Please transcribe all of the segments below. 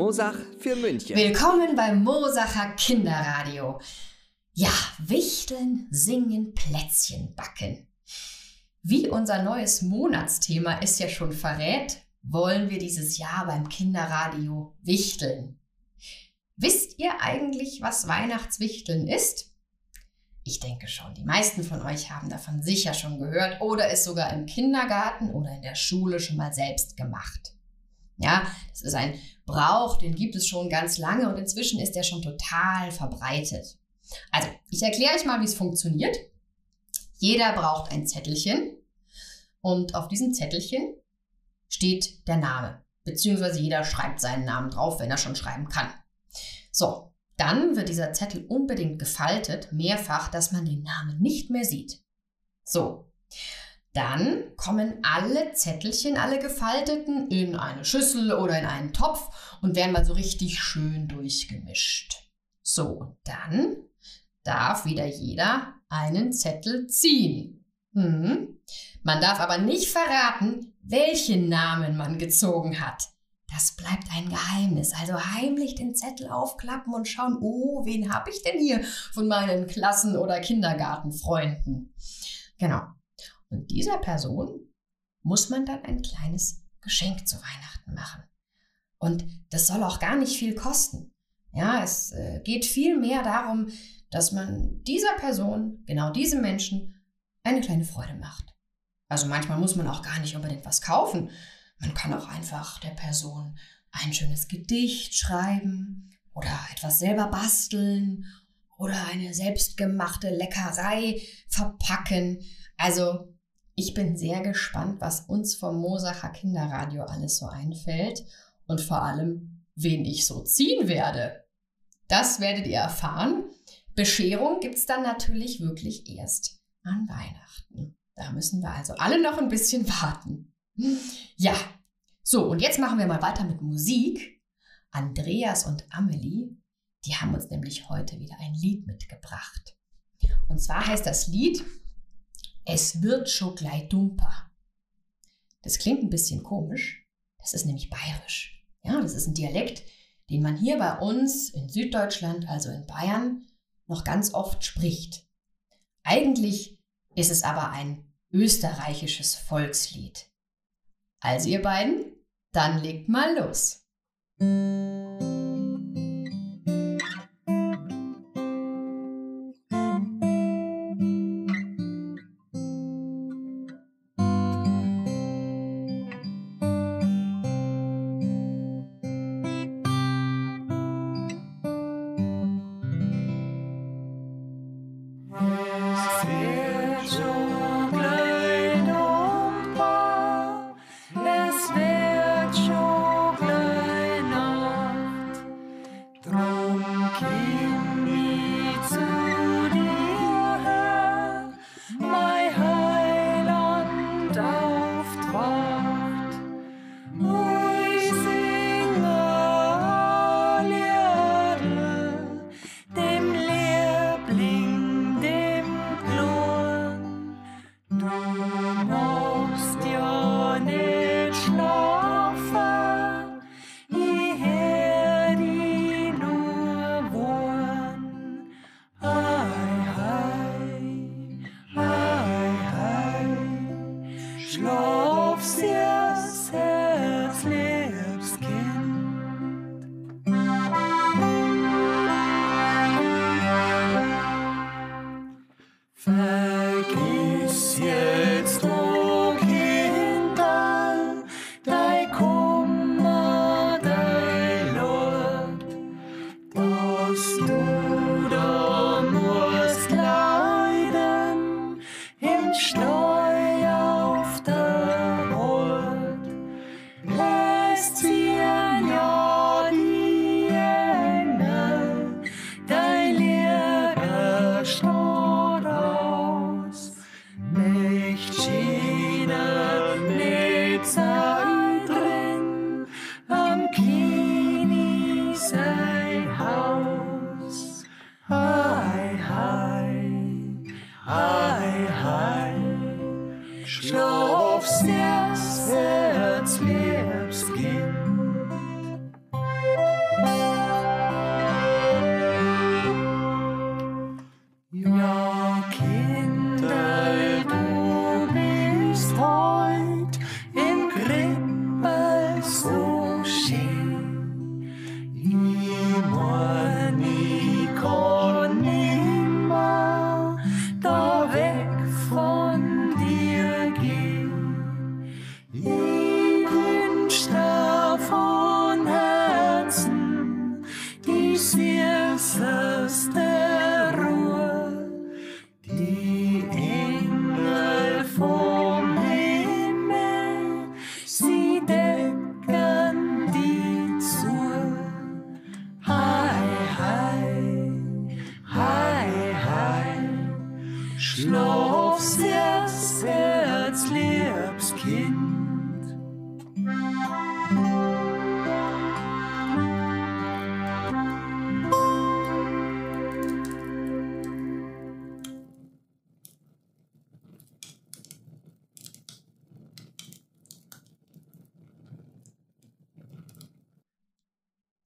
Mosach für München. Willkommen beim Mosacher Kinderradio. Ja, wichteln, singen, Plätzchen backen. Wie unser neues Monatsthema es ja schon verrät, wollen wir dieses Jahr beim Kinderradio wichteln. Wisst ihr eigentlich, was Weihnachtswichteln ist? Ich denke schon, die meisten von euch haben davon sicher schon gehört oder es sogar im Kindergarten oder in der Schule schon mal selbst gemacht. Ja, das ist ein Brauch, den gibt es schon ganz lange und inzwischen ist er schon total verbreitet. Also, ich erkläre euch mal, wie es funktioniert. Jeder braucht ein Zettelchen und auf diesem Zettelchen steht der Name, beziehungsweise jeder schreibt seinen Namen drauf, wenn er schon schreiben kann. So, dann wird dieser Zettel unbedingt gefaltet, mehrfach, dass man den Namen nicht mehr sieht. So, dann kommen alle Zettelchen, alle gefalteten, in eine Schüssel oder in einen Topf und werden mal so richtig schön durchgemischt. So, dann darf wieder jeder einen Zettel ziehen. Hm. Man darf aber nicht verraten, welchen Namen man gezogen hat. Das bleibt ein Geheimnis. Also heimlich den Zettel aufklappen und schauen, oh, wen habe ich denn hier von meinen Klassen- oder Kindergartenfreunden? Genau. Und dieser Person muss man dann ein kleines Geschenk zu Weihnachten machen. Und das soll auch gar nicht viel kosten. Ja, es äh, geht viel mehr darum, dass man dieser Person, genau diesem Menschen, eine kleine Freude macht. Also manchmal muss man auch gar nicht unbedingt was kaufen. Man kann auch einfach der Person ein schönes Gedicht schreiben oder etwas selber basteln oder eine selbstgemachte Leckerei verpacken. Also ich bin sehr gespannt, was uns vom Mosacher Kinderradio alles so einfällt und vor allem, wen ich so ziehen werde. Das werdet ihr erfahren. Bescherung gibt es dann natürlich wirklich erst an Weihnachten. Da müssen wir also alle noch ein bisschen warten. Ja, so, und jetzt machen wir mal weiter mit Musik. Andreas und Amelie, die haben uns nämlich heute wieder ein Lied mitgebracht. Und zwar heißt das Lied Es wird schon gleich dumper. Das klingt ein bisschen komisch. Das ist nämlich bayerisch. Ja, das ist ein Dialekt, den man hier bei uns in Süddeutschland, also in Bayern, noch ganz oft spricht. Eigentlich ist es aber ein österreichisches Volkslied. Also ihr beiden, dann legt mal los.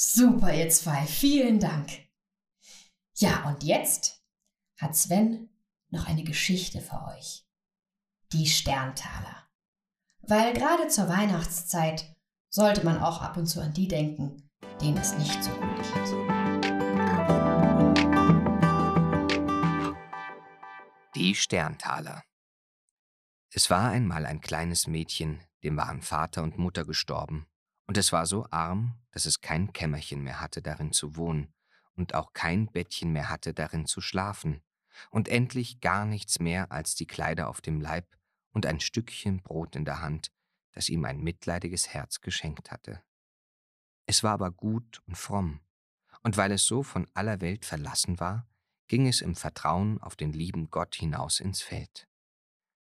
Super, ihr zwei. Vielen Dank. Ja, und jetzt hat Sven noch eine Geschichte für euch. Die Sterntaler. Weil gerade zur Weihnachtszeit sollte man auch ab und zu an die denken, denen es nicht so gut geht. Die Sterntaler. Es war einmal ein kleines Mädchen, dem waren Vater und Mutter gestorben, und es war so arm, dass es kein Kämmerchen mehr hatte, darin zu wohnen, und auch kein Bettchen mehr hatte, darin zu schlafen, und endlich gar nichts mehr als die Kleider auf dem Leib und ein Stückchen Brot in der Hand, das ihm ein mitleidiges Herz geschenkt hatte. Es war aber gut und fromm, und weil es so von aller Welt verlassen war, ging es im Vertrauen auf den lieben Gott hinaus ins Feld.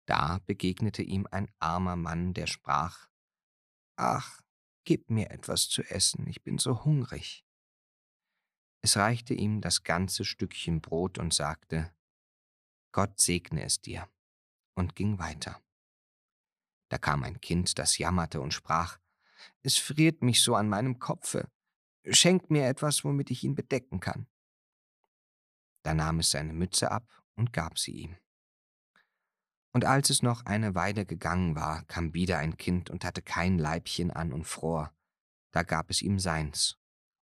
Da begegnete ihm ein armer Mann, der sprach Ach, gib mir etwas zu essen, ich bin so hungrig. Es reichte ihm das ganze Stückchen Brot und sagte Gott segne es dir, und ging weiter. Da kam ein Kind, das jammerte und sprach Es friert mich so an meinem Kopfe, schenkt mir etwas, womit ich ihn bedecken kann. Da nahm es seine Mütze ab und gab sie ihm. Und als es noch eine Weile gegangen war, kam wieder ein Kind und hatte kein Leibchen an und fror. Da gab es ihm seins.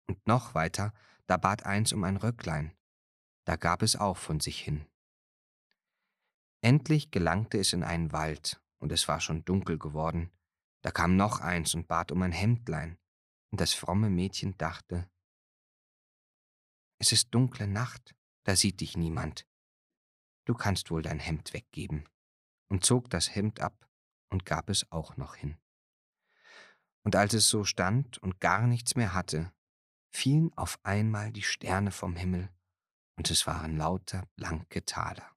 Und noch weiter, da bat eins um ein Röcklein. Da gab es auch von sich hin. Endlich gelangte es in einen Wald, und es war schon dunkel geworden. Da kam noch eins und bat um ein Hemdlein. Und das fromme Mädchen dachte, es ist dunkle Nacht, da sieht dich niemand. Du kannst wohl dein Hemd weggeben und zog das Hemd ab und gab es auch noch hin. Und als es so stand und gar nichts mehr hatte, fielen auf einmal die Sterne vom Himmel, und es waren lauter blanke Taler.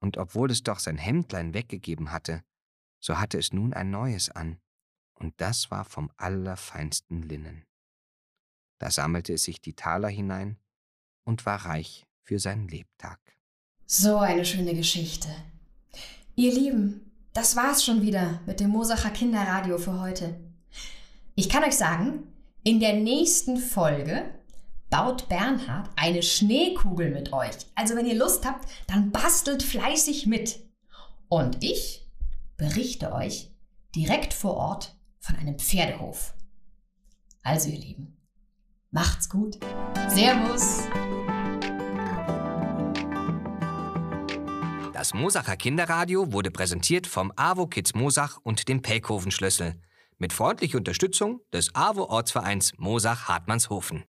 Und obwohl es doch sein Hemdlein weggegeben hatte, so hatte es nun ein neues an, und das war vom allerfeinsten Linnen. Da sammelte es sich die Taler hinein und war reich für seinen Lebtag. So eine schöne Geschichte. Ihr Lieben, das war's schon wieder mit dem Mosacher Kinderradio für heute. Ich kann euch sagen, in der nächsten Folge baut Bernhard eine Schneekugel mit euch. Also wenn ihr Lust habt, dann bastelt fleißig mit. Und ich berichte euch direkt vor Ort von einem Pferdehof. Also ihr Lieben, macht's gut. Servus. Das Mosacher Kinderradio wurde präsentiert vom AWO Kids Mosach und dem Pelkhofen Schlüssel mit freundlicher Unterstützung des AWO Ortsvereins Mosach Hartmannshofen.